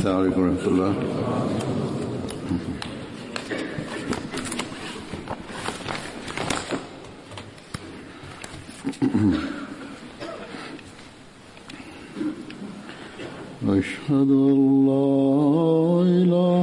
السلام عليكم ورحمة الله. أشهد أن لا إله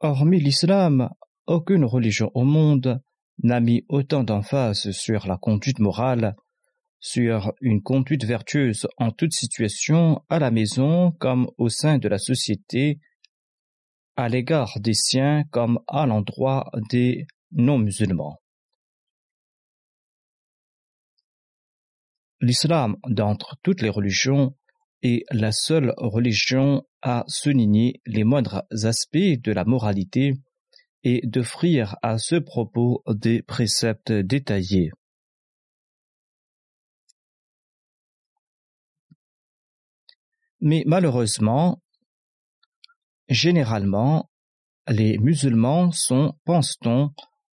Hormis l'islam, aucune religion au monde n'a mis autant d'emphase sur la conduite morale, sur une conduite vertueuse en toute situation, à la maison comme au sein de la société, à l'égard des siens comme à l'endroit des non-musulmans. L'islam, d'entre toutes les religions, est la seule religion à souligner les moindres aspects de la moralité et d'offrir à ce propos des préceptes détaillés. Mais malheureusement, généralement, les musulmans sont, pense-t-on,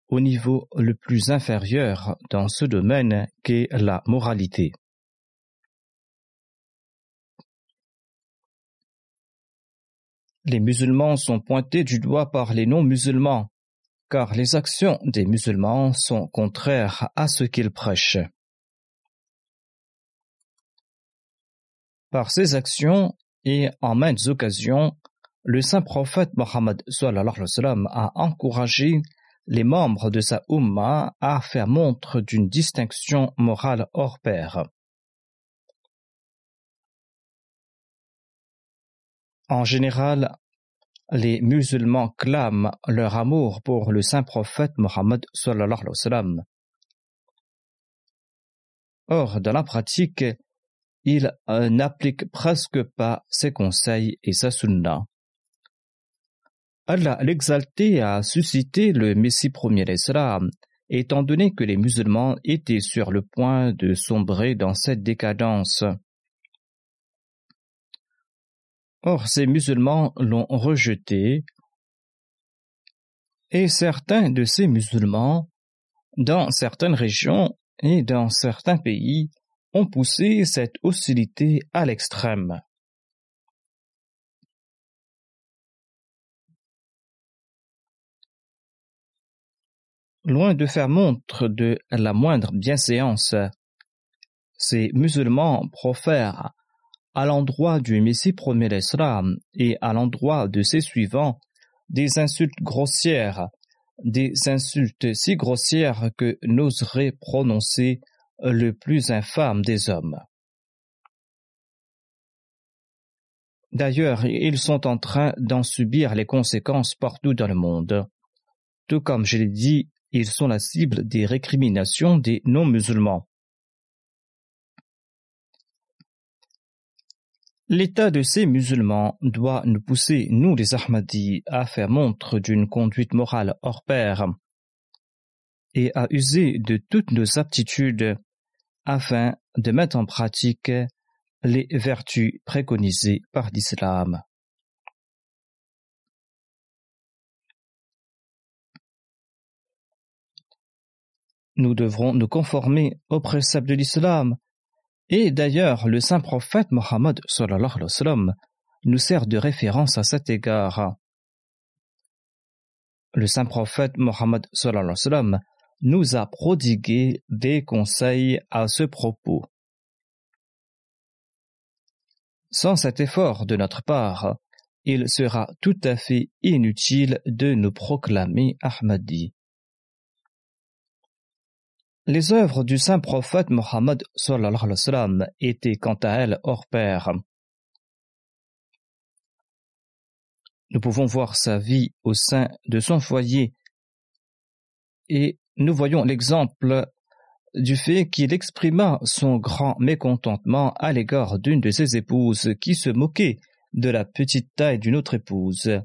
au niveau le plus inférieur dans ce domaine qu'est la moralité. Les musulmans sont pointés du doigt par les non-musulmans, car les actions des musulmans sont contraires à ce qu'ils prêchent. Par ces actions et en maintes occasions, le saint prophète Mohammed a encouragé les membres de sa Ummah à faire montre d'une distinction morale hors pair. En général, les musulmans clament leur amour pour le saint prophète Mohammed Or, dans la pratique, ils n'appliquent presque pas ses conseils et sa sunna. Allah l'exalté a suscité le Messie premier l'Islam, étant donné que les musulmans étaient sur le point de sombrer dans cette décadence. Or, ces musulmans l'ont rejeté, et certains de ces musulmans, dans certaines régions et dans certains pays, ont poussé cette hostilité à l'extrême. Loin de faire montre de la moindre bienséance, ces musulmans profèrent à l'endroit du Messie premier l'Islam et à l'endroit de ses suivants des insultes grossières, des insultes si grossières que n'oserait prononcer le plus infâme des hommes. D'ailleurs, ils sont en train d'en subir les conséquences partout dans le monde. Tout comme je l'ai dit, ils sont la cible des récriminations des non-musulmans. L'état de ces musulmans doit nous pousser, nous les Ahmadis, à faire montre d'une conduite morale hors pair. et à user de toutes nos aptitudes afin de mettre en pratique les vertus préconisées par l'islam. Nous devrons nous conformer aux préceptes de l'islam et d'ailleurs le saint prophète Mohammed nous sert de référence à cet égard. Le saint prophète Mohammed nous a prodigué des conseils à ce propos. Sans cet effort de notre part, il sera tout à fait inutile de nous proclamer Ahmadi. Les œuvres du saint prophète Mohammed étaient quant à elles hors pair. Nous pouvons voir sa vie au sein de son foyer et nous voyons l'exemple du fait qu'il exprima son grand mécontentement à l'égard d'une de ses épouses qui se moquait de la petite taille d'une autre épouse.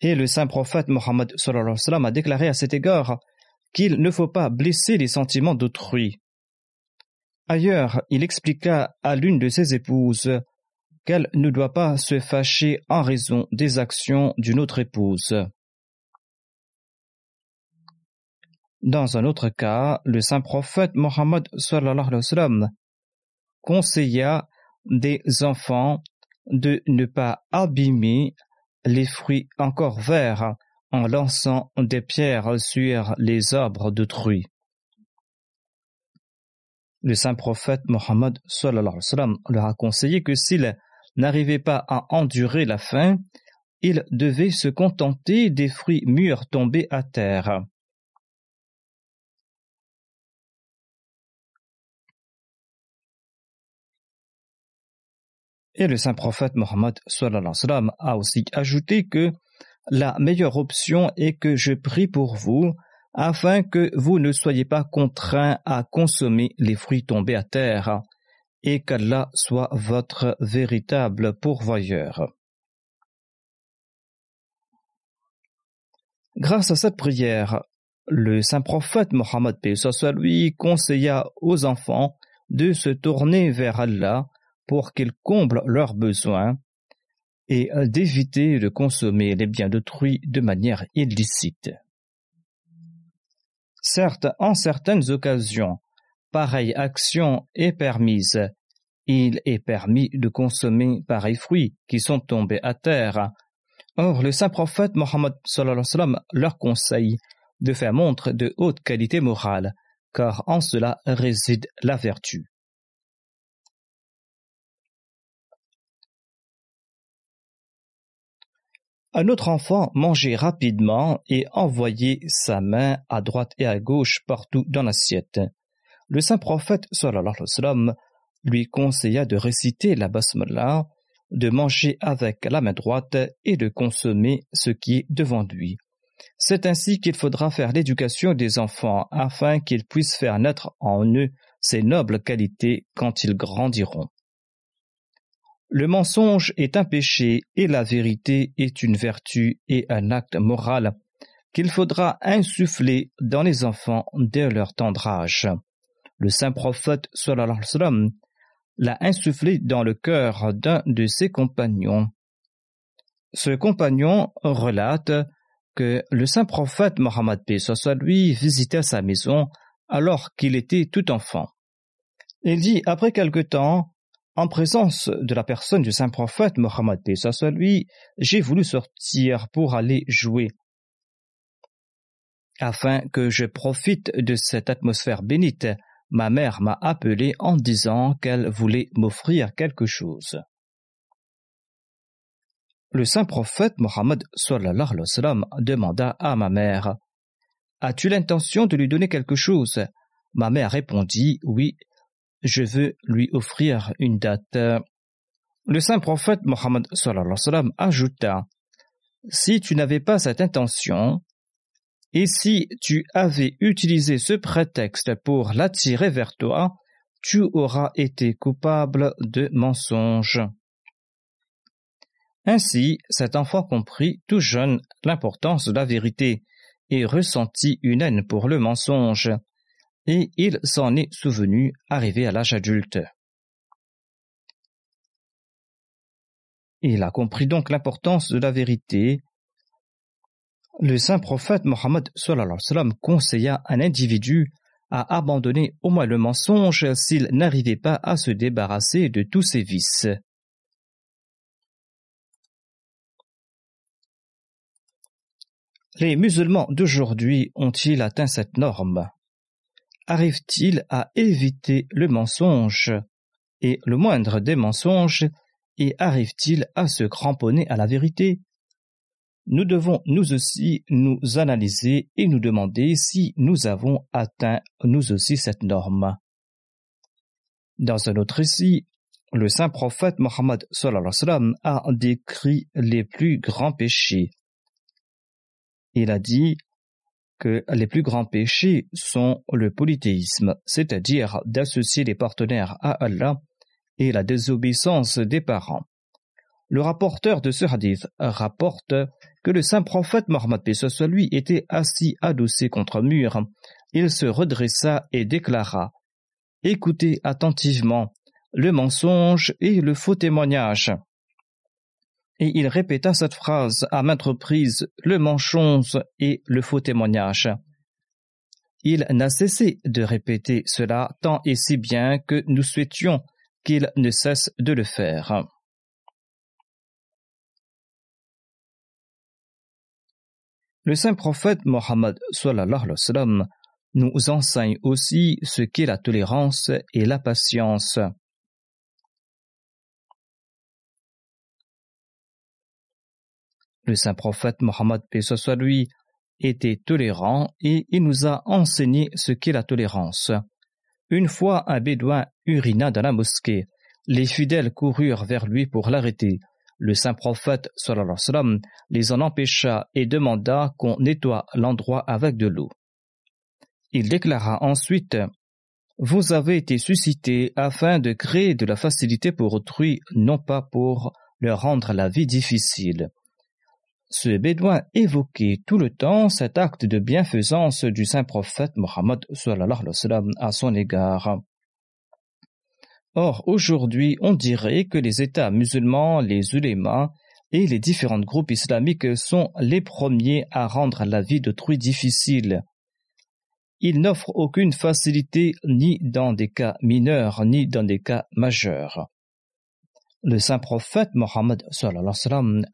Et le saint prophète Mohammed a déclaré à cet égard qu'il ne faut pas blesser les sentiments d'autrui. Ailleurs, il expliqua à l'une de ses épouses qu'elle ne doit pas se fâcher en raison des actions d'une autre épouse. Dans un autre cas, le saint prophète Mohammed conseilla des enfants de ne pas abîmer les fruits encore verts en lançant des pierres sur les arbres d'autrui. Le saint prophète Mohammed leur a conseillé que s'ils n'arrivaient pas à endurer la faim, ils devaient se contenter des fruits mûrs tombés à terre. Et le saint prophète Mohammed a aussi ajouté que la meilleure option est que je prie pour vous afin que vous ne soyez pas contraints à consommer les fruits tombés à terre et qu'Allah soit votre véritable pourvoyeur. Grâce à cette prière, le saint prophète Mohammed lui conseilla aux enfants de se tourner vers Allah pour qu'ils comblent leurs besoins et d'éviter de consommer les biens d'autrui de manière illicite. Certes, en certaines occasions, pareille action est permise. Il est permis de consommer pareils fruits qui sont tombés à terre. Or, le saint prophète Mohammed leur conseille de faire montre de haute qualité morale, car en cela réside la vertu. Un autre enfant mangeait rapidement et envoyait sa main à droite et à gauche partout dans l'assiette. Le saint prophète sallam, lui conseilla de réciter la basmala, de manger avec la main droite et de consommer ce qui est devant lui. C'est ainsi qu'il faudra faire l'éducation des enfants afin qu'ils puissent faire naître en eux ces nobles qualités quand ils grandiront. Le mensonge est un péché et la vérité est une vertu et un acte moral qu'il faudra insuffler dans les enfants dès leur tendre âge. Le saint prophète sallam l'a insufflé dans le cœur d'un de ses compagnons. Ce compagnon relate que le saint prophète Mohammed lui visitait sa maison alors qu'il était tout enfant. Il dit après quelque temps en présence de la personne du saint prophète Mohammed lui, j'ai voulu sortir pour aller jouer. Afin que je profite de cette atmosphère bénite, ma mère m'a appelé en disant qu'elle voulait m'offrir quelque chose. Le saint prophète Mohammed demanda à ma mère As-tu l'intention de lui donner quelque chose? Ma mère répondit Oui, je veux lui offrir une date. Le saint prophète Mohammed ajouta Si tu n'avais pas cette intention, et si tu avais utilisé ce prétexte pour l'attirer vers toi, tu auras été coupable de mensonge. Ainsi, cet enfant comprit tout jeune l'importance de la vérité, et ressentit une haine pour le mensonge, et il s'en est souvenu arrivé à l'âge adulte. Il a compris donc l'importance de la vérité. Le saint prophète Mohammed conseilla un individu à abandonner au moins le mensonge s'il n'arrivait pas à se débarrasser de tous ses vices. Les musulmans d'aujourd'hui ont-ils atteint cette norme? Arrivent-ils à éviter le mensonge? Et le moindre des mensonges et arrive-t-il à se cramponner à la vérité? Nous devons nous aussi nous analyser et nous demander si nous avons atteint nous aussi cette norme. Dans un autre récit, le saint prophète Mohammed a décrit les plus grands péchés. Il a dit que les plus grands péchés sont le polythéisme, c'est-à-dire d'associer les partenaires à Allah et la désobéissance des parents. Le rapporteur de ce hadith rapporte que le saint prophète Mohammed soit lui était assis adossé contre un mur. Il se redressa et déclara Écoutez attentivement le mensonge et le faux témoignage. Et il répéta cette phrase à maintes reprises le mensonge et le faux témoignage. Il n'a cessé de répéter cela tant et si bien que nous souhaitions qu'il ne cesse de le faire. Le saint prophète Mohammed nous enseigne aussi ce qu'est la tolérance et la patience. Le saint prophète Mohammed lui était tolérant et il nous a enseigné ce qu'est la tolérance. Une fois un bédouin urina dans la mosquée. Les fidèles coururent vers lui pour l'arrêter. Le saint prophète les en empêcha et demanda qu'on nettoie l'endroit avec de l'eau. Il déclara ensuite Vous avez été suscité afin de créer de la facilité pour autrui, non pas pour leur rendre la vie difficile. Ce bédouin évoquait tout le temps cet acte de bienfaisance du saint prophète Mohammed à son égard. Or, aujourd'hui, on dirait que les États musulmans, les ulémas et les différents groupes islamiques sont les premiers à rendre la vie d'autrui difficile. Ils n'offrent aucune facilité ni dans des cas mineurs ni dans des cas majeurs. Le saint prophète Mohammed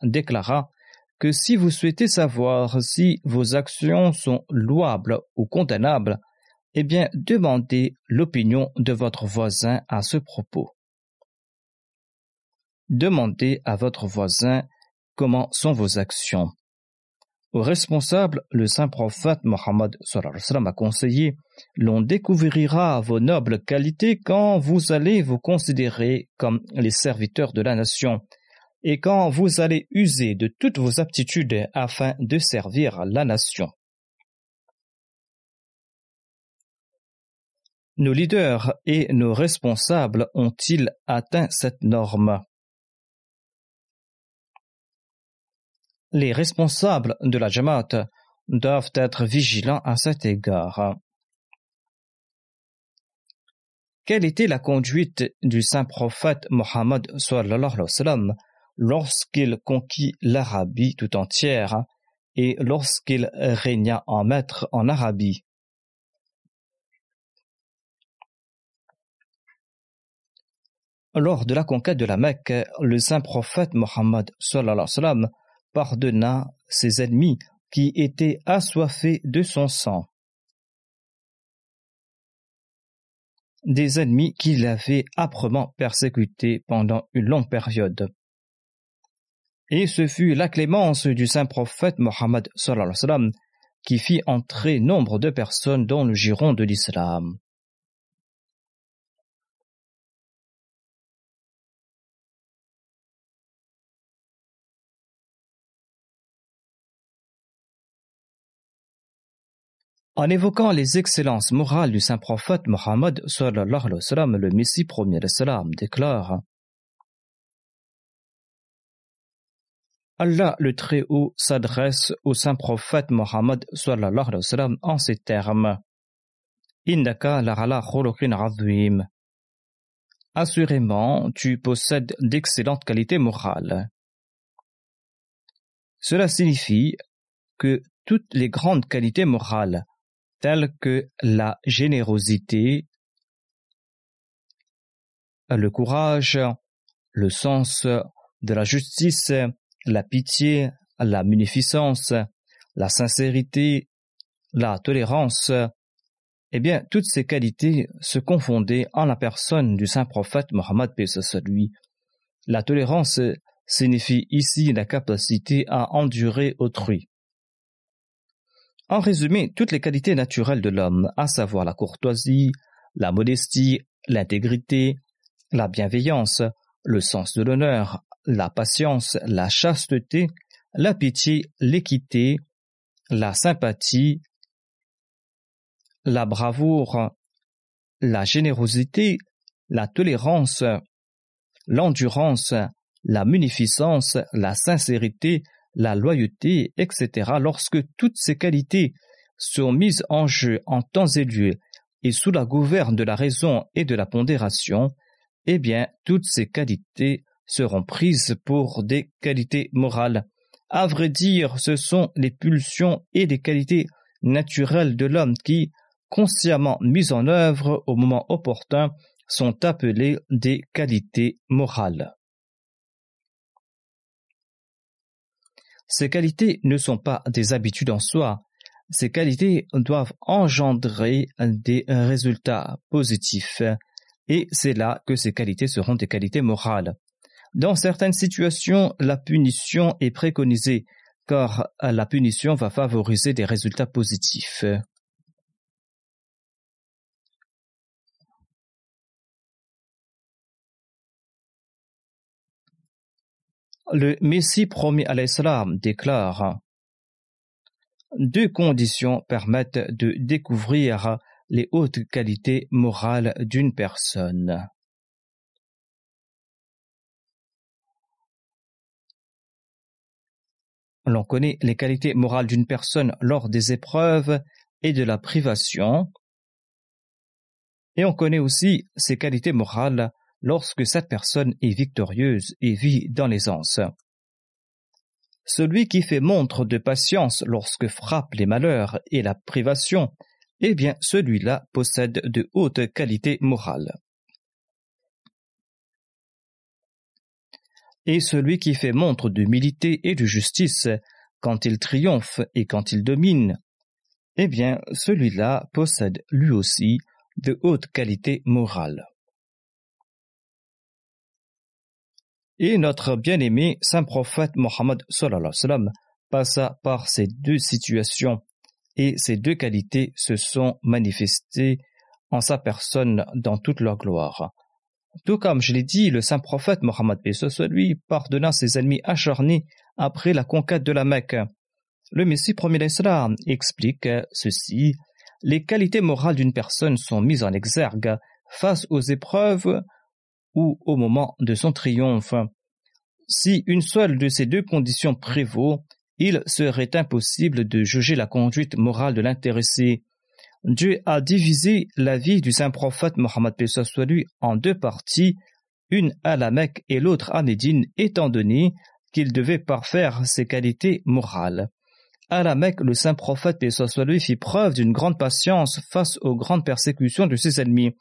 déclara que si vous souhaitez savoir si vos actions sont louables ou condamnables, eh bien, demandez l'opinion de votre voisin à ce propos. Demandez à votre voisin comment sont vos actions. Au responsable, le saint prophète Mohammed a conseillé L'on découvrira vos nobles qualités quand vous allez vous considérer comme les serviteurs de la nation et quand vous allez user de toutes vos aptitudes afin de servir la nation. Nos leaders et nos responsables ont-ils atteint cette norme? Les responsables de la Jamaat doivent être vigilants à cet égard. Quelle était la conduite du saint prophète Mohammed lorsqu'il conquit l'Arabie tout entière et lorsqu'il régna en maître en Arabie Lors de la conquête de la Mecque, le saint prophète Mohammed pardonna ses ennemis qui étaient assoiffés de son sang. Des ennemis qui l'avaient âprement persécuté pendant une longue période. Et ce fut la clémence du saint prophète Mohammed qui fit entrer nombre de personnes dans le giron de l'islam. En évoquant les excellences morales du saint prophète Mohammed, le Messie premier de déclare Allah le Très-Haut s'adresse au saint prophète Mohammed en ces termes. Indaka la Assurément, tu possèdes d'excellentes qualités morales. Cela signifie que toutes les grandes qualités morales, telles que la générosité, le courage, le sens de la justice, la pitié, la munificence, la sincérité, la tolérance, eh bien, toutes ces qualités se confondaient en la personne du saint prophète Mohammed lui. La tolérance signifie ici la capacité à endurer autrui. En résumé, toutes les qualités naturelles de l'homme, à savoir la courtoisie, la modestie, l'intégrité, la bienveillance, le sens de l'honneur, la patience, la chasteté, la pitié, l'équité, la sympathie, la bravoure, la générosité, la tolérance, l'endurance, la munificence, la sincérité, la loyauté, etc. Lorsque toutes ces qualités sont mises en jeu en temps et lieu et sous la gouverne de la raison et de la pondération, eh bien, toutes ces qualités seront prises pour des qualités morales. À vrai dire, ce sont les pulsions et les qualités naturelles de l'homme qui, consciemment mises en œuvre au moment opportun, sont appelées des qualités morales. Ces qualités ne sont pas des habitudes en soi, ces qualités doivent engendrer des résultats positifs, et c'est là que ces qualités seront des qualités morales. Dans certaines situations, la punition est préconisée, car la punition va favoriser des résultats positifs. Le Messie promis à l'Islam déclare Deux conditions permettent de découvrir les hautes qualités morales d'une personne. L'on connaît les qualités morales d'une personne lors des épreuves et de la privation, et on connaît aussi ses qualités morales lorsque cette personne est victorieuse et vit dans l'aisance. Celui qui fait montre de patience lorsque frappent les malheurs et la privation, eh bien celui-là possède de hautes qualités morales. Et celui qui fait montre d'humilité et de justice quand il triomphe et quand il domine, eh bien celui-là possède lui aussi de hautes qualités morales. Et notre bien-aimé saint prophète Mohammed passa par ces deux situations et ces deux qualités se sont manifestées en sa personne dans toute leur gloire. Tout comme je l'ai dit, le saint prophète Mohammed soit lui pardonna ses ennemis acharnés après la conquête de la Mecque. Le Messie premier d'Islam explique ceci les qualités morales d'une personne sont mises en exergue face aux épreuves ou au moment de son triomphe. Si une seule de ces deux conditions prévaut, il serait impossible de juger la conduite morale de l'intéressé. Dieu a divisé la vie du saint prophète Mohammed lui en deux parties, une à la Mecque et l'autre à Médine, étant donné qu'il devait parfaire ses qualités morales. À la Mecque, le saint prophète lui fit preuve d'une grande patience face aux grandes persécutions de ses ennemis.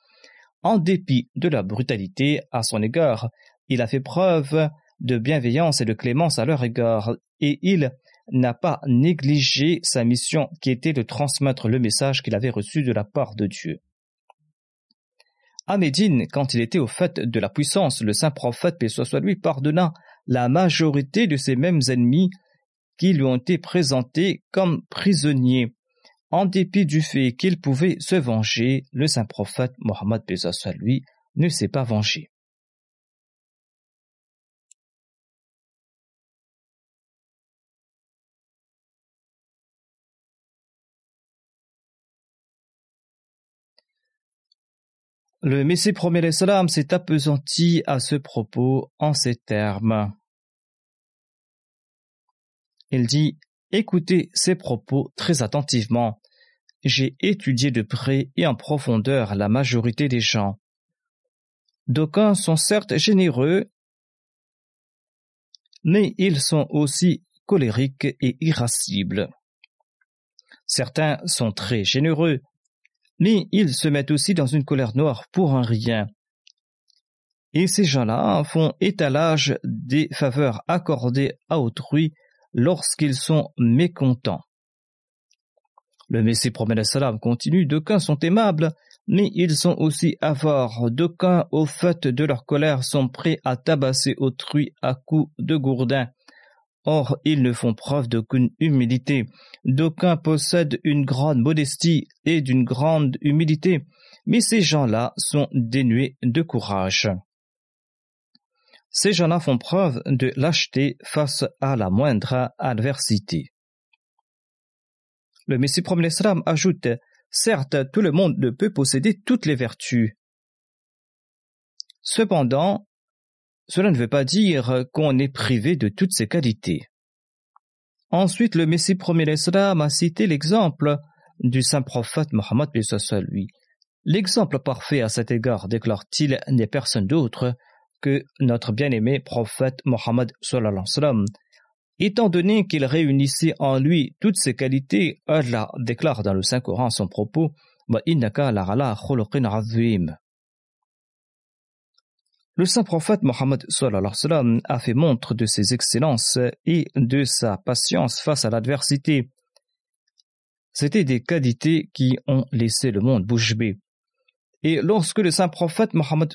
En dépit de la brutalité à son égard, il a fait preuve de bienveillance et de clémence à leur égard, et il n'a pas négligé sa mission qui était de transmettre le message qu'il avait reçu de la part de Dieu. À Médine, quand il était au fait de la puissance, le saint prophète, paix lui, pardonna la majorité de ses mêmes ennemis qui lui ont été présentés comme prisonniers. En dépit du fait qu'il pouvait se venger, le saint prophète Mohammed lui ne s'est pas vengé. Le Messie premier salam s'est appesanti à ce propos en ces termes. Il dit Écoutez ces propos très attentivement. J'ai étudié de près et en profondeur la majorité des gens. D'aucuns sont certes généreux, mais ils sont aussi colériques et irascibles. Certains sont très généreux, mais ils se mettent aussi dans une colère noire pour un rien. Et ces gens-là font étalage des faveurs accordées à autrui lorsqu'ils sont mécontents. Le Messie promet salam continue, d'aucuns sont aimables, mais ils sont aussi avares, d'aucuns au fait de leur colère sont prêts à tabasser autrui à coups de gourdin. Or, ils ne font preuve d'aucune humilité. D'aucuns possèdent une grande modestie et d'une grande humilité, mais ces gens-là sont dénués de courage. Ces gens-là font preuve de lâcheté face à la moindre adversité. Le Messie Promet ajoute Certes, tout le monde ne peut posséder toutes les vertus. Cependant, cela ne veut pas dire qu'on est privé de toutes ces qualités. Ensuite, le Messie premier l'Islam a cité l'exemple du saint prophète Mohammed lui. L'exemple parfait à cet égard, déclare-t-il, n'est personne d'autre que notre bien-aimé prophète Mohammed Étant donné qu'il réunissait en lui toutes ces qualités, Allah déclare dans le Saint-Coran son propos, le saint prophète Mohammed a fait montre de ses excellences et de sa patience face à l'adversité. C'étaient des qualités qui ont laissé le monde bouche bée. Et lorsque le saint prophète Mohammed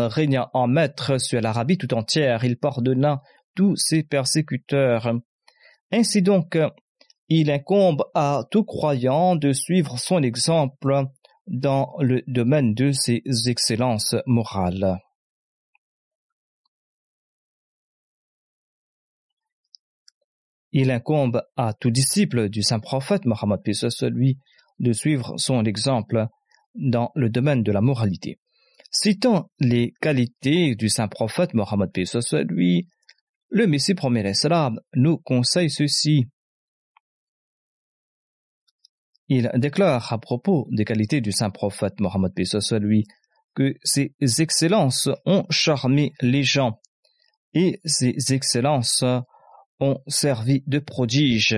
régna en maître sur l'Arabie tout entière, il pardonna tous ses persécuteurs. Ainsi donc, il incombe à tout croyant de suivre son exemple dans le domaine de ses excellences morales. Il incombe à tout disciple du saint prophète Mohammed lui de suivre son exemple dans le domaine de la moralité. Citant les qualités du saint prophète Mohammed lui, le Messie premier l'Islam nous conseille ceci. Il déclare à propos des qualités du saint prophète Mohammed lui que ses excellences ont charmé les gens et ces excellences ont servi de prodige.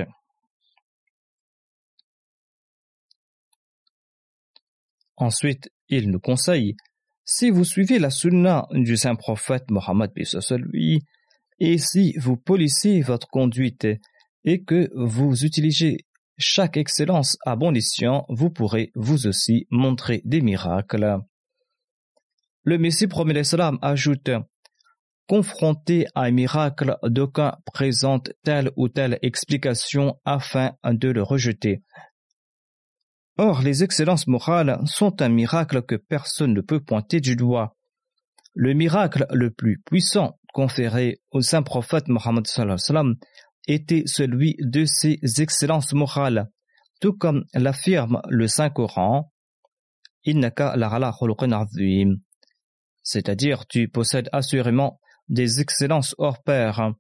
Ensuite, il nous conseille, si vous suivez la sunna du saint prophète Mohammed lui, et si vous polissez votre conduite et que vous utilisez chaque excellence à bon escient, vous pourrez vous aussi montrer des miracles. Le Messie promet l'Islam ajoute Confronté à un miracle, d'aucuns présentent telle ou telle explication afin de le rejeter. Or, les excellences morales sont un miracle que personne ne peut pointer du doigt. Le miracle le plus puissant conféré au saint prophète Mohammed était celui de ses excellences morales, tout comme l'affirme le Saint Coran, c'est-à-dire tu possèdes assurément des excellences hors pair.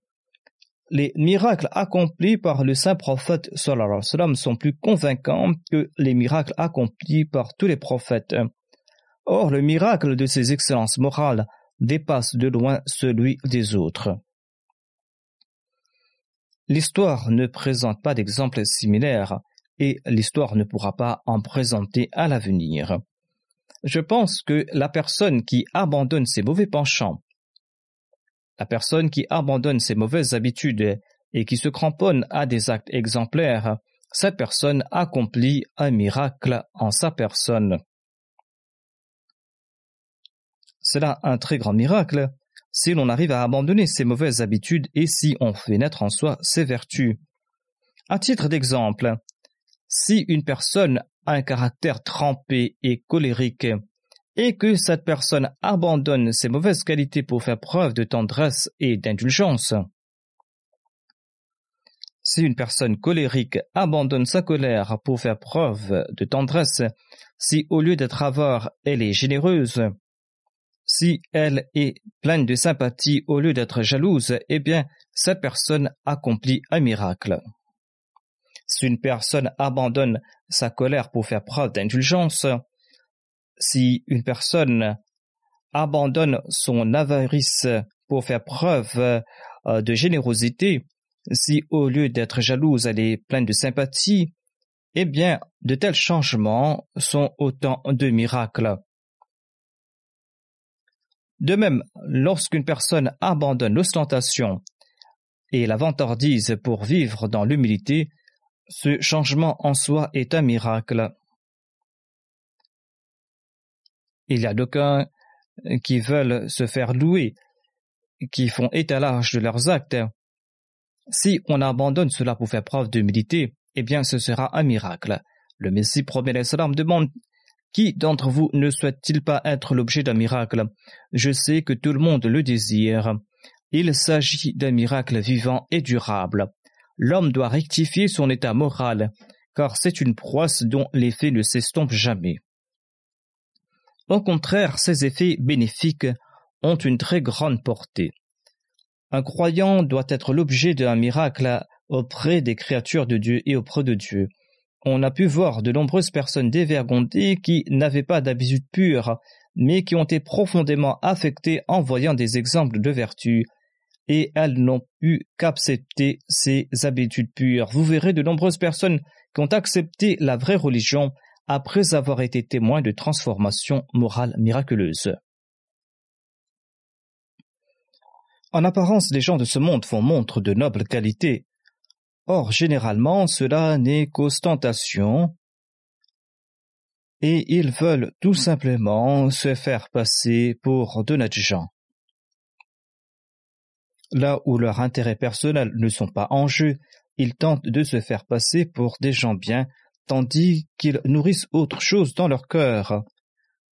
Les miracles accomplis par le saint prophète sallam sont plus convaincants que les miracles accomplis par tous les prophètes. Or, le miracle de ces excellences morales dépasse de loin celui des autres. L'histoire ne présente pas d'exemples similaires et l'histoire ne pourra pas en présenter à l'avenir. Je pense que la personne qui abandonne ses mauvais penchants la personne qui abandonne ses mauvaises habitudes et qui se cramponne à des actes exemplaires, cette personne accomplit un miracle en sa personne. C'est là un très grand miracle si l'on arrive à abandonner ses mauvaises habitudes et si on fait naître en soi ses vertus. À titre d'exemple, si une personne a un caractère trempé et colérique, et que cette personne abandonne ses mauvaises qualités pour faire preuve de tendresse et d'indulgence. Si une personne colérique abandonne sa colère pour faire preuve de tendresse, si au lieu d'être avare, elle est généreuse, si elle est pleine de sympathie au lieu d'être jalouse, eh bien, cette personne accomplit un miracle. Si une personne abandonne sa colère pour faire preuve d'indulgence, si une personne abandonne son avarice pour faire preuve euh, de générosité, si au lieu d'être jalouse elle est pleine de sympathie, eh bien, de tels changements sont autant de miracles. De même, lorsqu'une personne abandonne l'ostentation et la vantardise pour vivre dans l'humilité, ce changement en soi est un miracle. Il y a d'aucuns qui veulent se faire louer, qui font étalage de leurs actes. Si on abandonne cela pour faire preuve d'humilité, eh bien ce sera un miracle. Le Messie promet l'Islam demande Qui d'entre vous ne souhaite-t-il pas être l'objet d'un miracle? Je sais que tout le monde le désire. Il s'agit d'un miracle vivant et durable l'homme doit rectifier son état moral, car c'est une prouesse dont l'effet ne s'estompe jamais. Au contraire, ces effets bénéfiques ont une très grande portée. Un croyant doit être l'objet d'un miracle auprès des créatures de Dieu et auprès de Dieu. On a pu voir de nombreuses personnes dévergondées qui n'avaient pas d'habitude pure, mais qui ont été profondément affectées en voyant des exemples de vertu et elles n'ont pu qu'accepter ces habitudes pures. Vous verrez de nombreuses personnes qui ont accepté la vraie religion après avoir été témoins de transformations morales miraculeuses. En apparence, les gens de ce monde font montre de nobles qualités. Or, généralement, cela n'est qu'ostentation, et ils veulent tout simplement se faire passer pour d'honnêtes gens là où leurs intérêts personnels ne sont pas en jeu, ils tentent de se faire passer pour des gens bien, tandis qu'ils nourrissent autre chose dans leur cœur.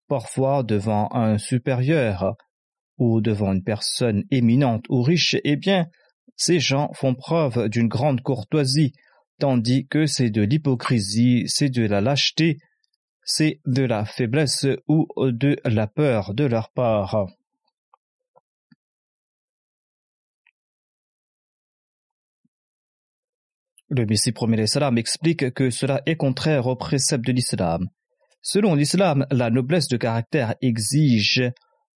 Parfois devant un supérieur, ou devant une personne éminente ou riche, eh bien, ces gens font preuve d'une grande courtoisie, tandis que c'est de l'hypocrisie, c'est de la lâcheté, c'est de la faiblesse ou de la peur de leur part. Le Messie premier l'Islam explique que cela est contraire aux préceptes de l'islam. Selon l'islam, la noblesse de caractère exige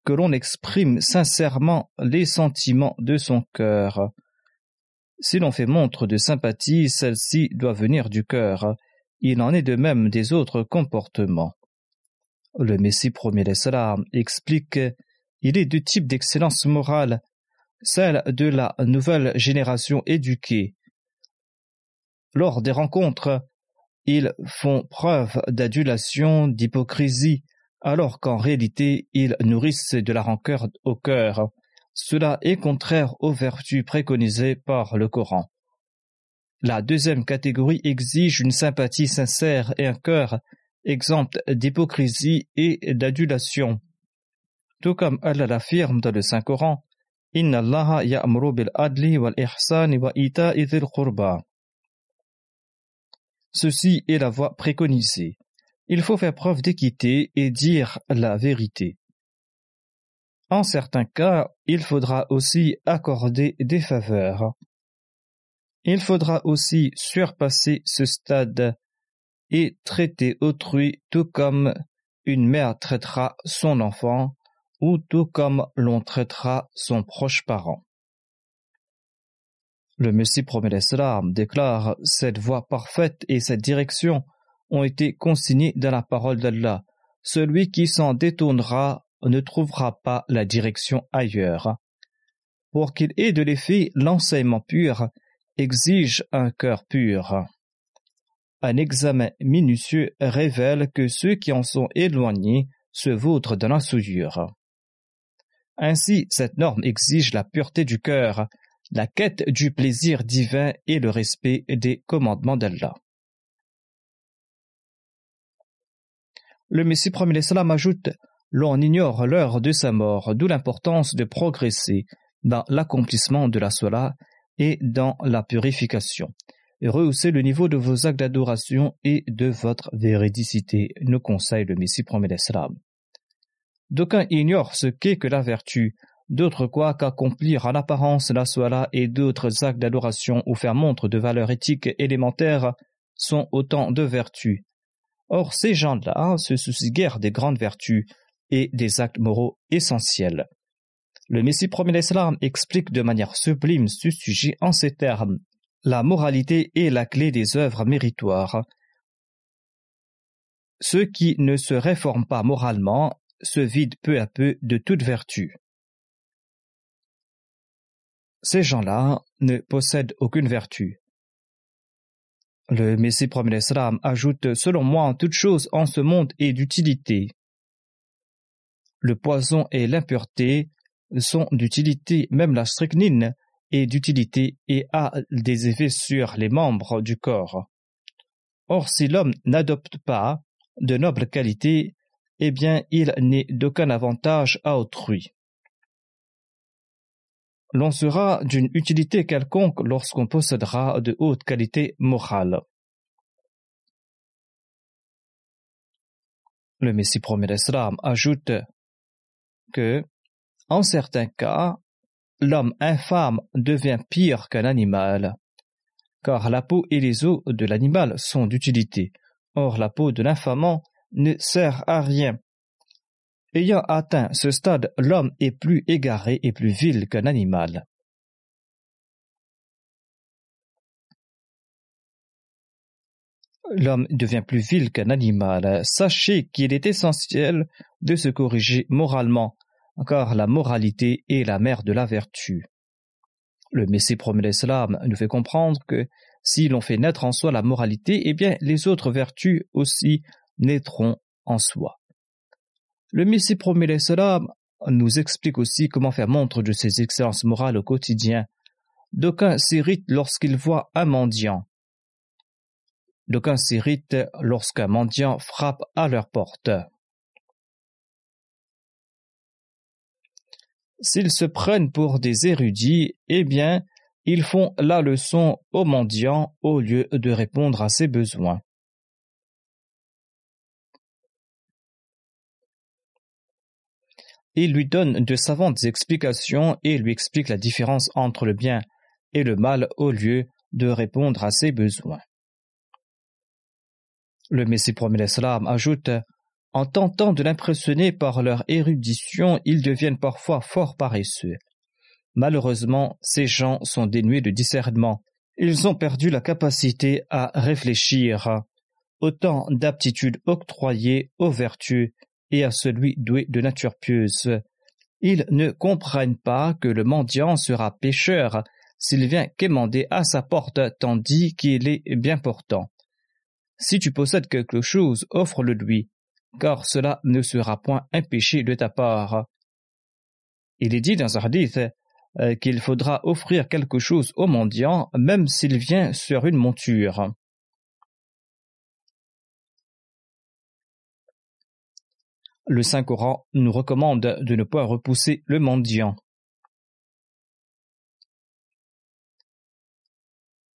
que l'on exprime sincèrement les sentiments de son cœur. Si l'on fait montre de sympathie, celle-ci doit venir du cœur. Il en est de même des autres comportements. Le Messie premier l'Islam explique il est deux types d'excellence morale, celle de la nouvelle génération éduquée, lors des rencontres, ils font preuve d'adulation, d'hypocrisie, alors qu'en réalité ils nourrissent de la rancœur au cœur. Cela est contraire aux vertus préconisées par le Coran. La deuxième catégorie exige une sympathie sincère et un cœur exempt d'hypocrisie et d'adulation. Tout comme Allah l'affirme dans le Saint-Coran, Inna Allah ya'muru bil adli wal ihsani wa ita'i. Ceci est la voie préconisée. Il faut faire preuve d'équité et dire la vérité. En certains cas, il faudra aussi accorder des faveurs. Il faudra aussi surpasser ce stade et traiter autrui tout comme une mère traitera son enfant ou tout comme l'on traitera son proche parent. Le Messie promet l'Islam déclare cette voie parfaite et cette direction ont été consignées dans la parole d'Allah. Celui qui s'en détournera ne trouvera pas la direction ailleurs. Pour qu'il ait de l'effet, l'enseignement pur exige un cœur pur. Un examen minutieux révèle que ceux qui en sont éloignés se vautrent dans la souillure. Ainsi, cette norme exige la pureté du cœur, la quête du plaisir divin et le respect des commandements d'Allah. Le Messie premier l'Islam ajoute L'on ignore l'heure de sa mort, d'où l'importance de progresser dans l'accomplissement de la sola et dans la purification. Et rehausser le niveau de vos actes d'adoration et de votre véridicité, nous conseille le Messie premier l'Islam. D'aucuns ignorent ce qu'est que la vertu, d'autre quoi qu'accomplir en apparence la soie et d'autres actes d'adoration ou faire montre de valeurs éthiques élémentaires sont autant de vertus. Or, ces gens-là se soucient guère des grandes vertus et des actes moraux essentiels. Le Messie premier l'Islam explique de manière sublime ce sujet en ces termes. La moralité est la clé des œuvres méritoires. Ceux qui ne se réforment pas moralement se vident peu à peu de toute vertu. Ces gens-là ne possèdent aucune vertu. Le Messie premier l'Islam ajoute Selon moi, toute chose en ce monde est d'utilité. Le poison et l'impureté sont d'utilité, même la strychnine est d'utilité et a des effets sur les membres du corps. Or, si l'homme n'adopte pas de nobles qualités, eh bien, il n'est d'aucun avantage à autrui. L'on sera d'une utilité quelconque lorsqu'on possédera de hautes qualités morales. Le Messie premier d'Islam ajoute que en certains cas, l'homme infâme devient pire qu'un animal, car la peau et les os de l'animal sont d'utilité. Or, la peau de l'infamant ne sert à rien. Ayant atteint ce stade, l'homme est plus égaré et plus vil qu'un animal. L'homme devient plus vil qu'un animal. Sachez qu'il est essentiel de se corriger moralement car la moralité est la mère de la vertu. Le Messie promet l'Islam nous fait comprendre que si l'on fait naître en soi la moralité, eh bien les autres vertus aussi naîtront en soi. Le Messie promet l'Islam nous explique aussi comment faire montre de ses excellences morales au quotidien. D'aucuns s'irritent lorsqu'ils voient un mendiant. D'aucuns s'irritent lorsqu'un mendiant frappe à leur porte. S'ils se prennent pour des érudits, eh bien, ils font la leçon au mendiant au lieu de répondre à ses besoins. Ils lui donnent de savantes explications et lui expliquent la différence entre le bien et le mal au lieu de répondre à ses besoins. Le Messie premier ajoute en tentant de l'impressionner par leur érudition, ils deviennent parfois fort paresseux. Malheureusement, ces gens sont dénués de discernement. Ils ont perdu la capacité à réfléchir. Autant d'aptitudes octroyées aux vertus et à celui doué de nature pieuse. Ils ne comprennent pas que le mendiant sera pécheur s'il vient quémander à sa porte tandis qu'il est bien portant. Si tu possèdes quelque chose, offre-le lui car cela ne sera point un péché de ta part. Il est dit dans un hadith euh, qu'il faudra offrir quelque chose au mendiant, même s'il vient sur une monture. Le Saint-Coran nous recommande de ne pas repousser le mendiant.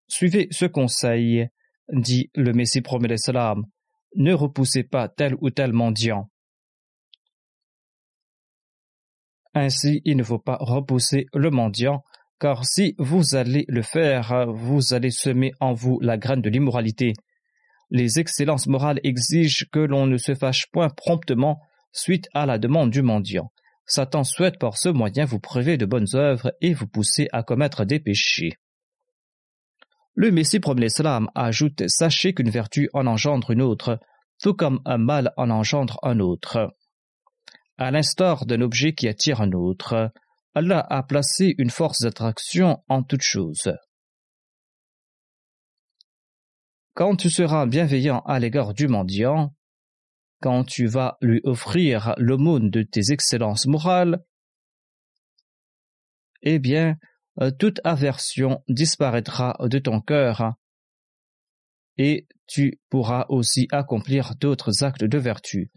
Suivez ce conseil, dit le Messie promet salam, ne repoussez pas tel ou tel mendiant. Ainsi, il ne faut pas repousser le mendiant, car si vous allez le faire, vous allez semer en vous la graine de l'immoralité. Les excellences morales exigent que l'on ne se fâche point promptement suite à la demande du mendiant. Satan souhaite par ce moyen vous priver de bonnes œuvres et vous pousser à commettre des péchés. Le Messie premier l'Islam ajoute Sachez qu'une vertu en engendre une autre, tout comme un mal en engendre un autre. À l'instar d'un objet qui attire un autre, Allah a placé une force d'attraction en toute chose. Quand tu seras bienveillant à l'égard du mendiant, quand tu vas lui offrir l'aumône de tes excellences morales, eh bien, euh, toute aversion disparaîtra de ton cœur et tu pourras aussi accomplir d'autres actes de vertu.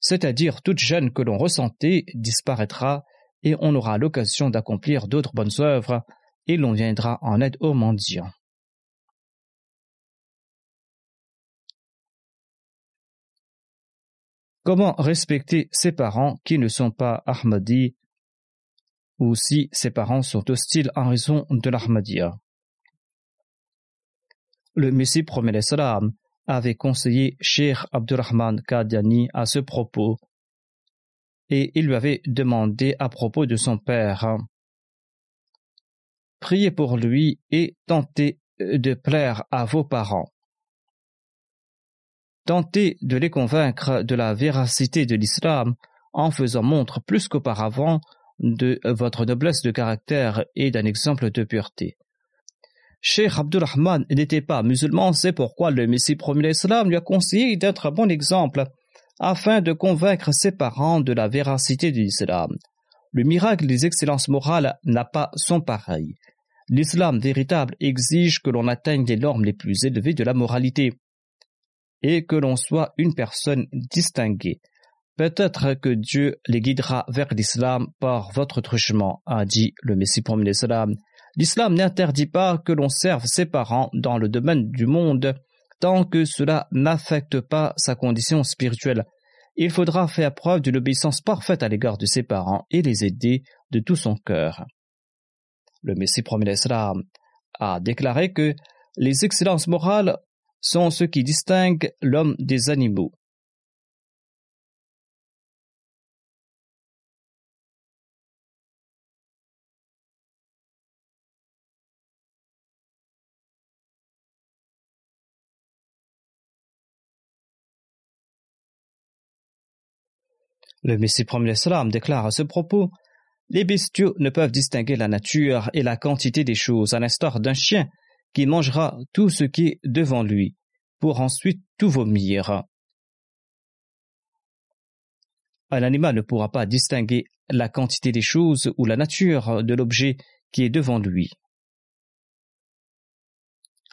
C'est-à-dire toute gêne que l'on ressentait disparaîtra et on aura l'occasion d'accomplir d'autres bonnes œuvres et l'on viendra en aide aux mendiants. Comment respecter ses parents qui ne sont pas Ahmadis ou si ses parents sont hostiles en raison de l'Ahmadiyya? Le Messie promet salam avait conseillé Sheikh Abdurrahman Qadiani à ce propos et il lui avait demandé à propos de son père. Priez pour lui et tentez de plaire à vos parents. Tentez de les convaincre de la véracité de l'islam en faisant montre plus qu'auparavant de votre noblesse de caractère et d'un exemple de pureté. Cheikh Abdurrahman n'était pas musulman, c'est pourquoi le Messie premier l'islam lui a conseillé d'être un bon exemple afin de convaincre ses parents de la véracité de l'islam. Le miracle des excellences morales n'a pas son pareil. L'islam véritable exige que l'on atteigne les normes les plus élevées de la moralité et que l'on soit une personne distinguée. Peut-être que Dieu les guidera vers l'islam par votre truchement, a dit le Messie promis l'islam. L'islam n'interdit pas que l'on serve ses parents dans le domaine du monde tant que cela n'affecte pas sa condition spirituelle. Il faudra faire preuve d'une obéissance parfaite à l'égard de ses parents et les aider de tout son cœur. Le Messie promis l'islam a déclaré que les excellences morales sont ce qui distingue l'homme des animaux. Le Messie premier salam déclare à ce propos Les bestiaux ne peuvent distinguer la nature et la quantité des choses, à l'instar d'un chien qui mangera tout ce qui est devant lui, pour ensuite tout vomir. Un animal ne pourra pas distinguer la quantité des choses ou la nature de l'objet qui est devant lui.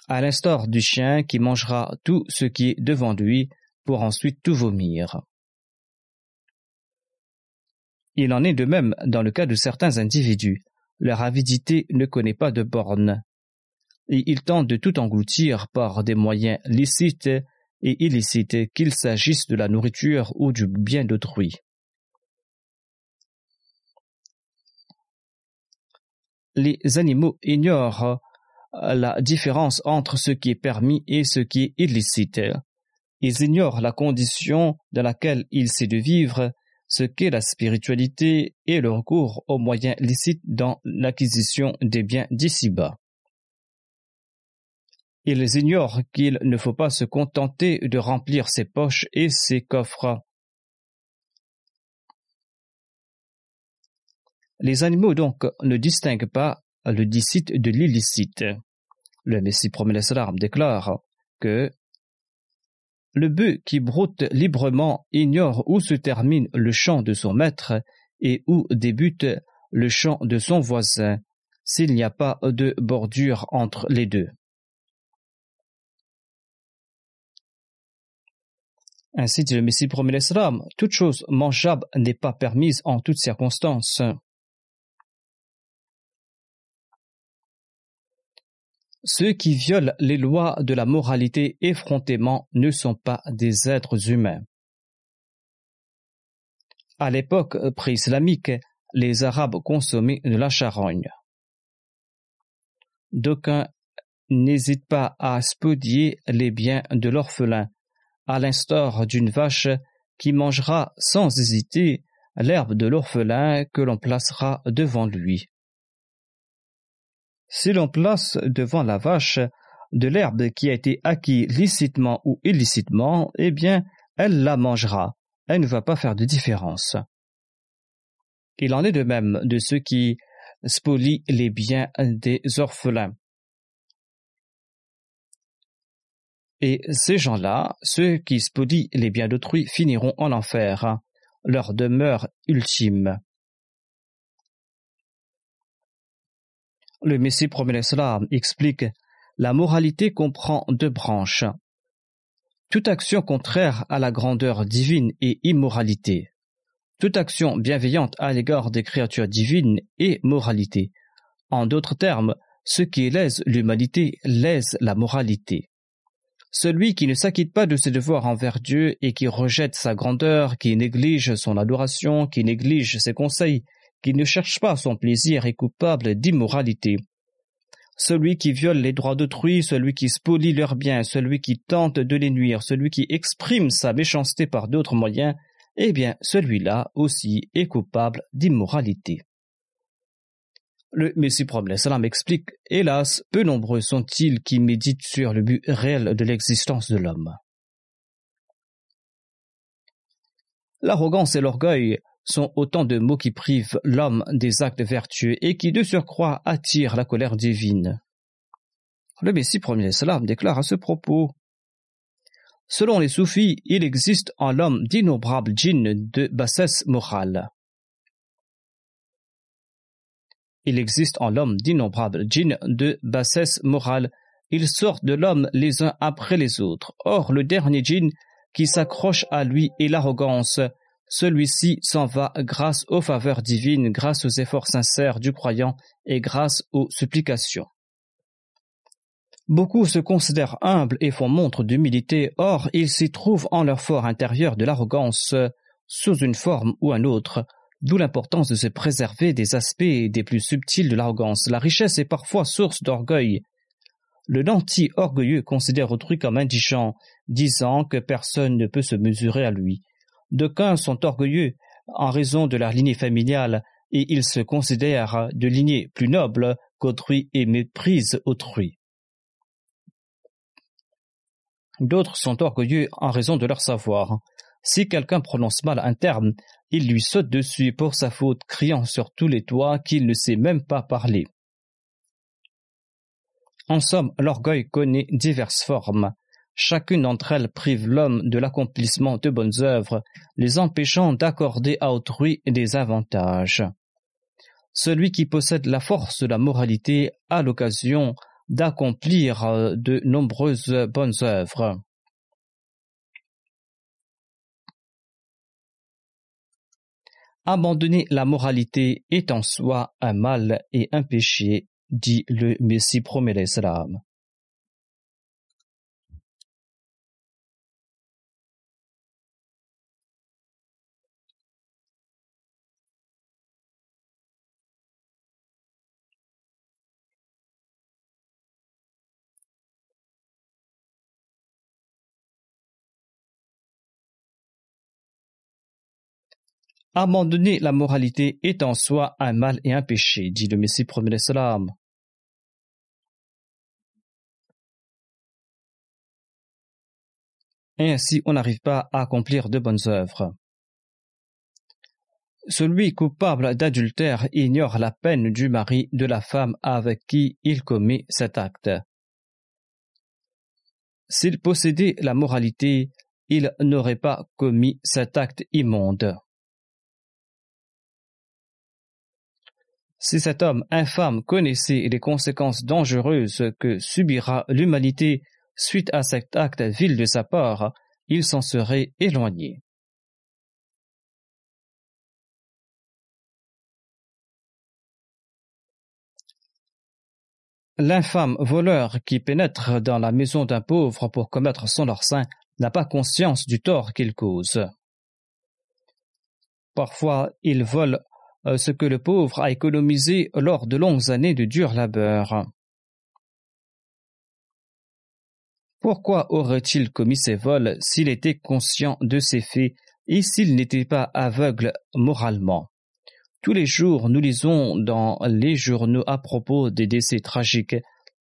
À l'instar du chien qui mangera tout ce qui est devant lui pour ensuite tout vomir. Il en est de même dans le cas de certains individus. Leur avidité ne connaît pas de bornes. Et ils tentent de tout engloutir par des moyens licites et illicites, qu'il s'agisse de la nourriture ou du bien d'autrui. Les animaux ignorent la différence entre ce qui est permis et ce qui est illicite. Ils ignorent la condition dans laquelle il s'est de vivre ce qu'est la spiritualité et le recours aux moyens licites dans l'acquisition des biens d'ici-bas. Ils ignorent qu'il ne faut pas se contenter de remplir ses poches et ses coffres. Les animaux donc ne distinguent pas le dicite de l'illicite. Le Messie promet déclare que le bœuf qui broute librement ignore où se termine le champ de son maître et où débute le champ de son voisin, s'il n'y a pas de bordure entre les deux. Ainsi dit le Messie promet l'Islam, toute chose mangeable n'est pas permise en toutes circonstances. Ceux qui violent les lois de la moralité effrontément ne sont pas des êtres humains. À l'époque pré-islamique, les Arabes consommaient de la charogne. D'aucuns n'hésitent pas à spodier les biens de l'orphelin, à l'instar d'une vache qui mangera sans hésiter l'herbe de l'orphelin que l'on placera devant lui. Si l'on place devant la vache de l'herbe qui a été acquise licitement ou illicitement, eh bien, elle la mangera. Elle ne va pas faire de différence. Il en est de même de ceux qui spolient les biens des orphelins. Et ces gens-là, ceux qui spolient les biens d'autrui, finiront en enfer, leur demeure ultime. Le Messie promet explique La moralité comprend deux branches. Toute action contraire à la grandeur divine est immoralité. Toute action bienveillante à l'égard des créatures divines est moralité. En d'autres termes, ce qui lèse l'humanité lèse la moralité. Celui qui ne s'acquitte pas de ses devoirs envers Dieu et qui rejette sa grandeur, qui néglige son adoration, qui néglige ses conseils, qui ne cherche pas son plaisir est coupable d'immoralité. Celui qui viole les droits d'autrui, celui qui spolie leurs biens, celui qui tente de les nuire, celui qui exprime sa méchanceté par d'autres moyens, eh bien celui-là aussi est coupable d'immoralité. Le Messie salam explique, hélas, peu nombreux sont-ils qui méditent sur le but réel de l'existence de l'homme. L'arrogance et l'orgueil sont autant de mots qui privent l'homme des actes vertueux et qui de surcroît attirent la colère divine. Le Messie premier salam déclare à ce propos Selon les soufis, il existe en l'homme d'innombrables djinns de bassesse morale. Il existe en l'homme d'innombrables djinns de bassesse morale. Ils sortent de l'homme les uns après les autres. Or, le dernier djinn qui s'accroche à lui est l'arrogance, celui-ci s'en va grâce aux faveurs divines, grâce aux efforts sincères du croyant et grâce aux supplications. Beaucoup se considèrent humbles et font montre d'humilité, or ils s'y trouvent en leur fort intérieur de l'arrogance, sous une forme ou un autre, d'où l'importance de se préserver des aspects des plus subtils de l'arrogance. La richesse est parfois source d'orgueil. Le nanti orgueilleux considère autrui comme indigent, disant que personne ne peut se mesurer à lui. D'aucuns sont orgueilleux en raison de leur lignée familiale, et ils se considèrent de lignée plus noble qu'autrui et méprisent autrui. D'autres sont orgueilleux en raison de leur savoir. Si quelqu'un prononce mal un terme, il lui saute dessus pour sa faute, criant sur tous les toits qu'il ne sait même pas parler. En somme, l'orgueil connaît diverses formes. Chacune d'entre elles prive l'homme de l'accomplissement de bonnes œuvres, les empêchant d'accorder à autrui des avantages. Celui qui possède la force de la moralité a l'occasion d'accomplir euh, de nombreuses bonnes œuvres. Abandonner la moralité est en soi un mal et un péché, dit le Messie promet l'Islam. Abandonner la moralité est en soi un mal et un péché, dit le Messie premier salam. ainsi on n'arrive pas à accomplir de bonnes œuvres. Celui coupable d'adultère ignore la peine du mari de la femme avec qui il commet cet acte. S'il possédait la moralité, il n'aurait pas commis cet acte immonde. Si cet homme infâme connaissait les conséquences dangereuses que subira l'humanité suite à cet acte vil de sa part, il s'en serait éloigné. L'infâme voleur qui pénètre dans la maison d'un pauvre pour commettre son larcin n'a pas conscience du tort qu'il cause. Parfois, il vole ce que le pauvre a économisé lors de longues années de dur labeur. Pourquoi aurait-il commis ces vols s'il était conscient de ces faits et s'il n'était pas aveugle moralement? Tous les jours, nous lisons dans les journaux à propos des décès tragiques.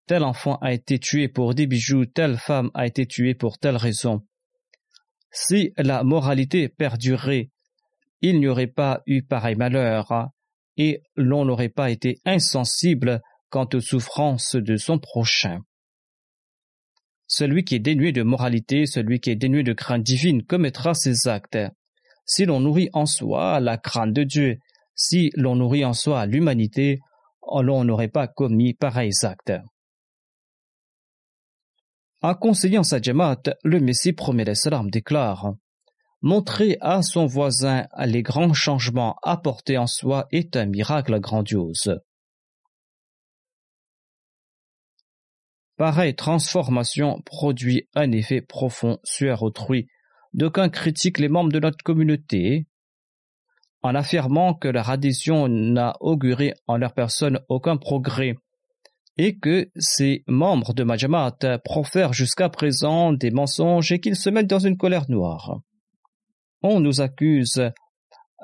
Tel enfant a été tué pour des bijoux, telle femme a été tuée pour telle raison. Si la moralité perdurait il n'y aurait pas eu pareil malheur, hein, et l'on n'aurait pas été insensible quant aux souffrances de son prochain. Celui qui est dénué de moralité, celui qui est dénué de crainte divine commettra ces actes. Si l'on nourrit en soi la crainte de Dieu, si l'on nourrit en soi l'humanité, l'on n'aurait pas commis pareils actes. En conseillant sa Jamaat, le Messie promet les salams déclare Montrer à son voisin les grands changements apportés en soi est un miracle grandiose. Pareille transformation produit un effet profond sur autrui. D'aucuns critiquent les membres de notre communauté en affirmant que leur adhésion n'a auguré en leur personne aucun progrès et que ces membres de Majamat profèrent jusqu'à présent des mensonges et qu'ils se mettent dans une colère noire. On nous accuse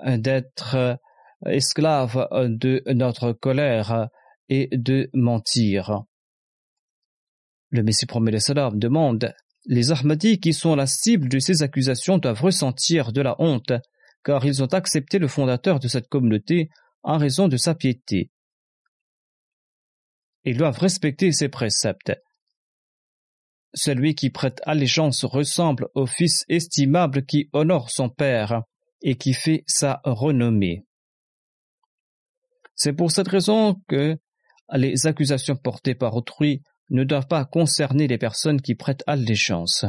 d'être esclaves de notre colère et de mentir. Le Messie promet salam demande Les Ahmadis qui sont la cible de ces accusations doivent ressentir de la honte, car ils ont accepté le fondateur de cette communauté en raison de sa piété. Ils doivent respecter ses préceptes. Celui qui prête allégeance ressemble au fils estimable qui honore son père et qui fait sa renommée. C'est pour cette raison que les accusations portées par autrui ne doivent pas concerner les personnes qui prêtent allégeance.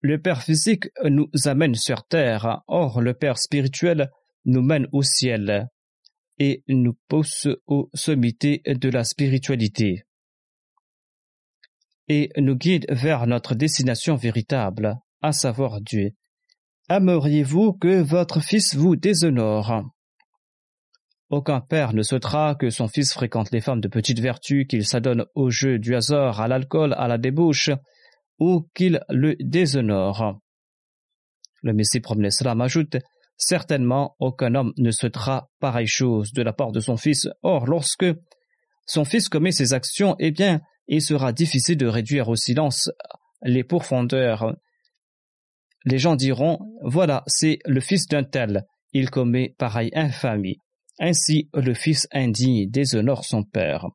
Le Père physique nous amène sur terre, or le Père spirituel nous mène au ciel et nous pousse aux sommités de la spiritualité et nous guide vers notre destination véritable, à savoir Dieu. Aimeriez-vous que votre fils vous déshonore? Aucun père ne souhaitera que son fils fréquente les femmes de petite vertu, qu'il s'adonne au jeu du hasard, à l'alcool, à la débauche, ou qu'il le déshonore. Le Messie promet cela ajoute Certainement, aucun homme ne souhaitera pareille chose de la part de son fils. Or, lorsque son fils commet ces actions, eh bien, il sera difficile de réduire au silence les pourfendeurs. Les gens diront Voilà, c'est le fils d'un tel, il commet pareille infamie. Ainsi le fils indigne déshonore son père.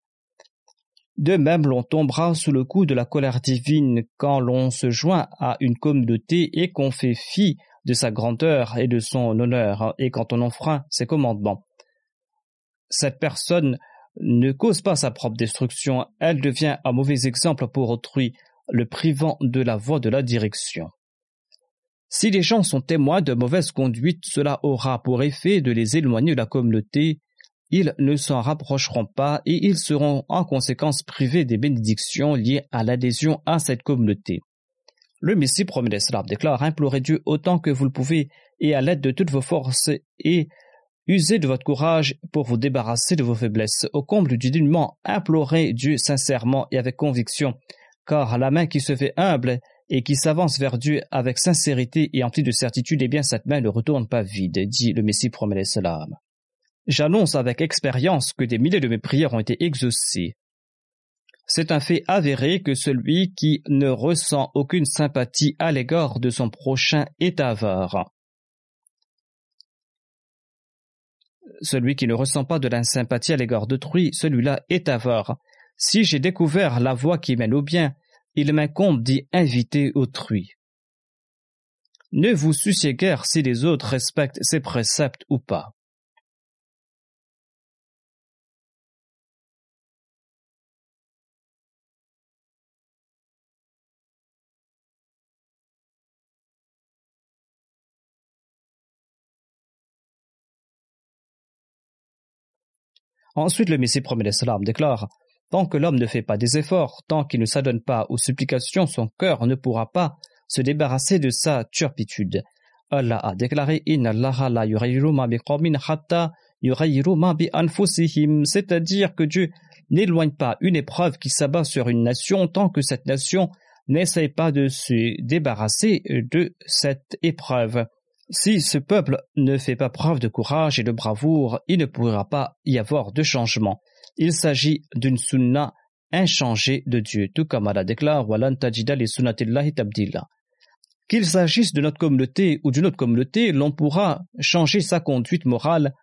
De même, l'on tombera sous le coup de la colère divine quand l'on se joint à une communauté et qu'on fait fi de sa grandeur et de son honneur, et quand on enfreint ses commandements. Cette personne ne cause pas sa propre destruction, elle devient un mauvais exemple pour autrui, le privant de la voie de la direction. Si les gens sont témoins de mauvaise conduite, cela aura pour effet de les éloigner de la communauté, ils ne s'en rapprocheront pas et ils seront en conséquence privés des bénédictions liées à l'adhésion à cette communauté. Le Messie promet déclare implorez Dieu autant que vous le pouvez et à l'aide de toutes vos forces et usez de votre courage pour vous débarrasser de vos faiblesses. Au comble du dénuement, implorez Dieu sincèrement et avec conviction, car la main qui se fait humble et qui s'avance vers Dieu avec sincérité et empli de certitude, eh bien cette main ne retourne pas vide, dit le Messie promet salam. J'annonce avec expérience que des milliers de mes prières ont été exaucées. C'est un fait avéré que celui qui ne ressent aucune sympathie à l'égard de son prochain est avare. Celui qui ne ressent pas de l'insympathie à l'égard d'autrui, celui-là est avare. Si j'ai découvert la voie qui mène au bien, il m'incombe d'y inviter autrui. Ne vous souciez guère si les autres respectent ces préceptes ou pas. Ensuite, le Messie promet salam déclare Tant que l'homme ne fait pas des efforts, tant qu'il ne s'adonne pas aux supplications, son cœur ne pourra pas se débarrasser de sa turpitude. Allah a déclaré c'est-à-dire que Dieu n'éloigne pas une épreuve qui s'abat sur une nation tant que cette nation n'essaye pas de se débarrasser de cette épreuve. Si ce peuple ne fait pas preuve de courage et de bravoure, il ne pourra pas y avoir de changement. Il s'agit d'une sunna inchangée de Dieu, tout comme Allah déclare Qu'il s'agisse de notre communauté ou d'une autre communauté, l'on pourra changer sa conduite morale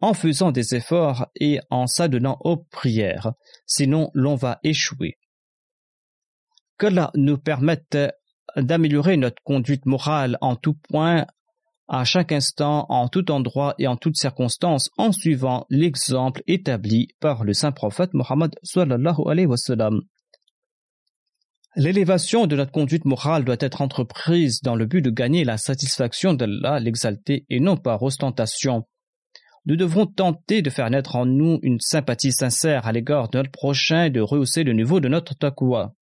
en faisant des efforts et en s'adonnant aux prières, sinon l'on va échouer. Que cela nous permette d'améliorer notre conduite morale en tout point à chaque instant, en tout endroit et en toutes circonstances, en suivant l'exemple établi par le saint prophète Mohammed L'élévation de notre conduite morale doit être entreprise dans le but de gagner la satisfaction d'Allah l'exalté et non par ostentation. Nous devrons tenter de faire naître en nous une sympathie sincère à l'égard de notre prochain et de rehausser le niveau de notre taqwa.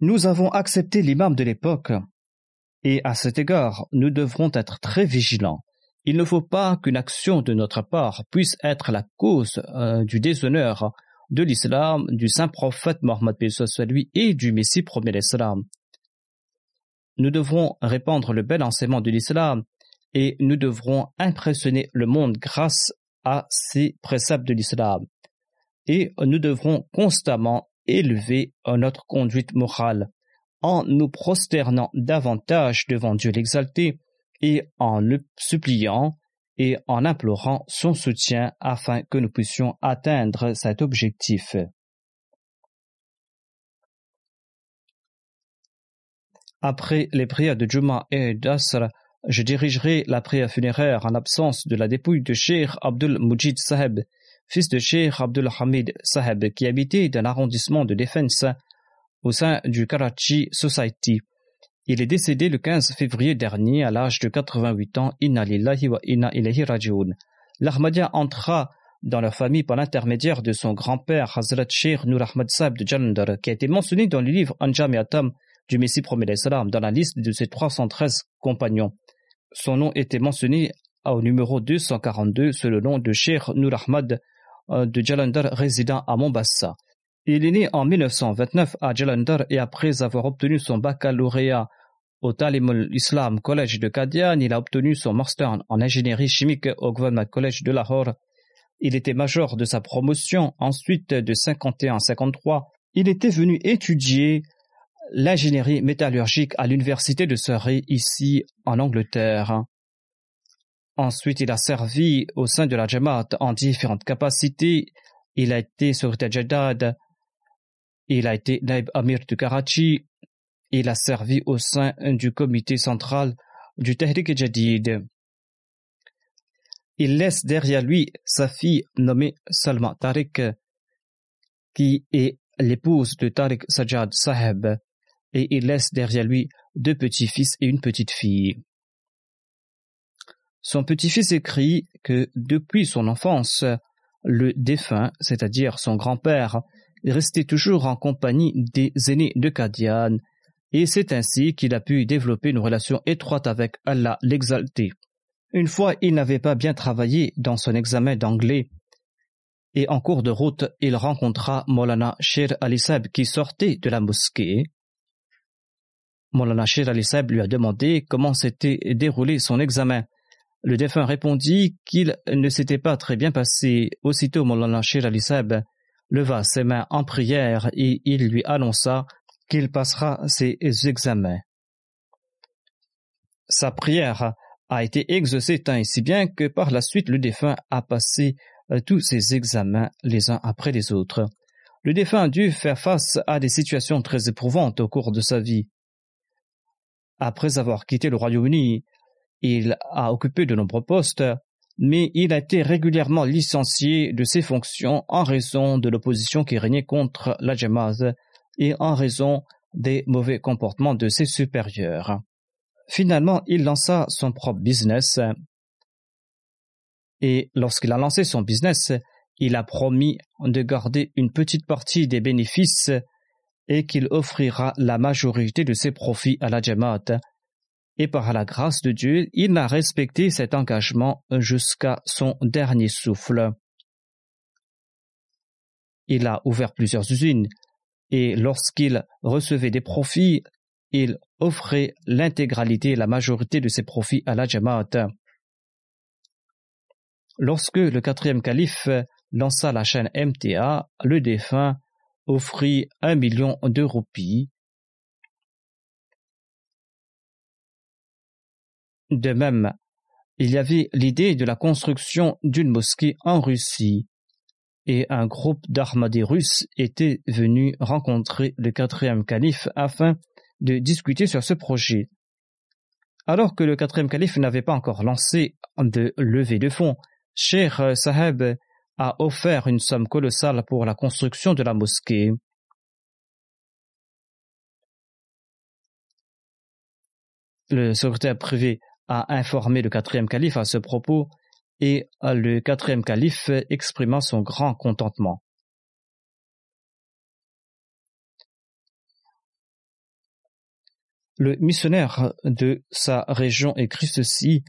Nous avons accepté l'imam de l'époque, et à cet égard, nous devrons être très vigilants. Il ne faut pas qu'une action de notre part puisse être la cause euh, du déshonneur de l'islam, du saint prophète Mohammed lui et du Messie premier l'islam. Nous devrons répandre le bel enseignement de l'islam et nous devrons impressionner le monde grâce à ces préceptes de l'islam. Et nous devrons constamment élever notre conduite morale en nous prosternant davantage devant Dieu l'exalté et en le suppliant et en implorant son soutien afin que nous puissions atteindre cet objectif. Après les prières de Juma et d'Asr, je dirigerai la prière funéraire en absence de la dépouille de Sheikh Abdul Mujid Saheb, fils de Sheikh Abdul Hamid Saheb, qui habitait dans l'arrondissement de Defense au sein du Karachi Society. Il est décédé le 15 février dernier à l'âge de 88 ans. Inna lillahi wa inna ilayhi rajiun. L'Ahmadiyya entra dans leur famille par l'intermédiaire de son grand-père Hazrat Sheikh Nur Ahmad Saab de Jalandhar, qui a été mentionné dans le livre Anjam et Atam du Messie Promet Salam dans la liste de ses 313 compagnons. Son nom était mentionné au numéro 242 sous le nom de Sheikh Nur Ahmad euh, de Jalandhar résident à Mombasa. Il est né en 1929 à Jalandhar et après avoir obtenu son baccalauréat au Talimul Islam College de Qadian, il a obtenu son master en ingénierie chimique au Government College de Lahore. Il était major de sa promotion. Ensuite, de 51 à 53, il était venu étudier l'ingénierie métallurgique à l'université de Surrey ici en Angleterre. Ensuite, il a servi au sein de la Jamaat en différentes capacités. Il a été secrétaire Jadad, il a été Naib Amir de Karachi. Il a servi au sein du comité central du Tehrik Jadid. Il laisse derrière lui sa fille nommée Salma Tariq, qui est l'épouse de Tariq Sajad Saheb, et il laisse derrière lui deux petits-fils et une petite fille. Son petit-fils écrit que depuis son enfance, le défunt, c'est-à-dire son grand-père, restait toujours en compagnie des aînés de Kadian, et c'est ainsi qu'il a pu développer une relation étroite avec Allah l'exalté. Une fois, il n'avait pas bien travaillé dans son examen d'anglais, et en cours de route, il rencontra Molana Sher Alisab qui sortait de la mosquée. Molana Sher Alisab lui a demandé comment s'était déroulé son examen. Le défunt répondit qu'il ne s'était pas très bien passé. Aussitôt, Molana Sher Alisab leva ses mains en prière et il lui annonça qu'il passera ses examens. Sa prière a été exaucée tant et si bien que par la suite le défunt a passé euh, tous ses examens les uns après les autres. Le défunt a dû faire face à des situations très éprouvantes au cours de sa vie. Après avoir quitté le Royaume-Uni, il a occupé de nombreux postes, mais il a été régulièrement licencié de ses fonctions en raison de l'opposition qui régnait contre la Jamaat et en raison des mauvais comportements de ses supérieurs. Finalement, il lança son propre business et lorsqu'il a lancé son business, il a promis de garder une petite partie des bénéfices et qu'il offrira la majorité de ses profits à la Jamaat et par la grâce de Dieu, il a respecté cet engagement jusqu'à son dernier souffle. Il a ouvert plusieurs usines et lorsqu'il recevait des profits, il offrait l'intégralité et la majorité de ses profits à la Jamaat. Lorsque le quatrième calife lança la chaîne MTA, le défunt offrit un million de roupies De même, il y avait l'idée de la construction d'une mosquée en Russie, et un groupe d'armadés russes était venu rencontrer le quatrième calife afin de discuter sur ce projet. Alors que le quatrième calife n'avait pas encore lancé de levée de fonds, Sheikh Saheb a offert une somme colossale pour la construction de la mosquée. Le secrétaire privé a informé le quatrième calife à ce propos et le quatrième calife exprima son grand contentement. Le missionnaire de sa région écrit ceci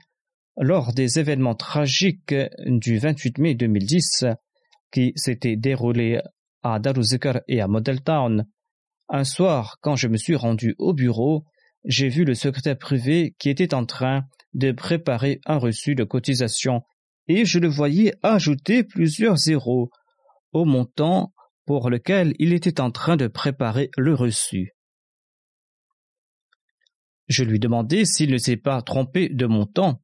lors des événements tragiques du 28 mai 2010 qui s'étaient déroulés à Daruzikr et à Model Town, un soir, quand je me suis rendu au bureau, j'ai vu le secrétaire privé qui était en train de préparer un reçu de cotisation et je le voyais ajouter plusieurs zéros au montant pour lequel il était en train de préparer le reçu. Je lui demandai s'il ne s'est pas trompé de montant.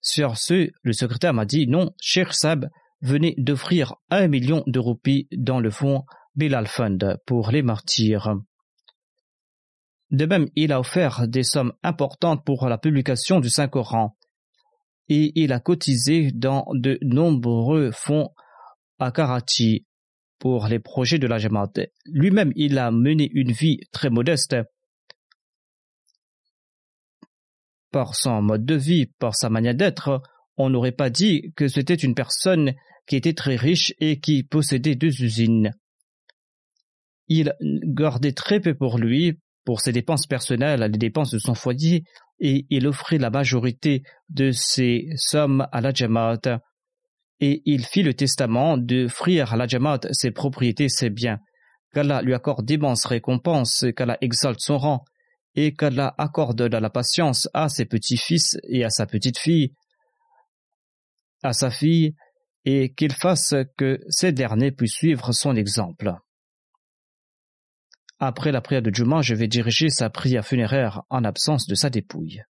Sur ce, le secrétaire m'a dit non, cher Sab venait d'offrir un million de roupies dans le fonds Bilal Fund pour les martyrs. De même, il a offert des sommes importantes pour la publication du Saint-Coran et il a cotisé dans de nombreux fonds à Karachi pour les projets de la Jamaat. Lui-même, il a mené une vie très modeste par son mode de vie, par sa manière d'être. On n'aurait pas dit que c'était une personne qui était très riche et qui possédait deux usines. Il gardait très peu pour lui, pour ses dépenses personnelles, les dépenses de son foyer, et il offrit la majorité de ses sommes à la Jamaat. Et il fit le testament d'offrir à la Jamaat ses propriétés, ses biens. Qu'Allah lui accorde d'immenses récompenses, qu'Allah exalte son rang, et qu'Allah accorde de la patience à ses petits-fils et à sa petite-fille, à sa fille, et qu'il fasse que ces derniers puissent suivre son exemple. Après la prière de Juma, je vais diriger sa prière funéraire en absence de sa dépouille.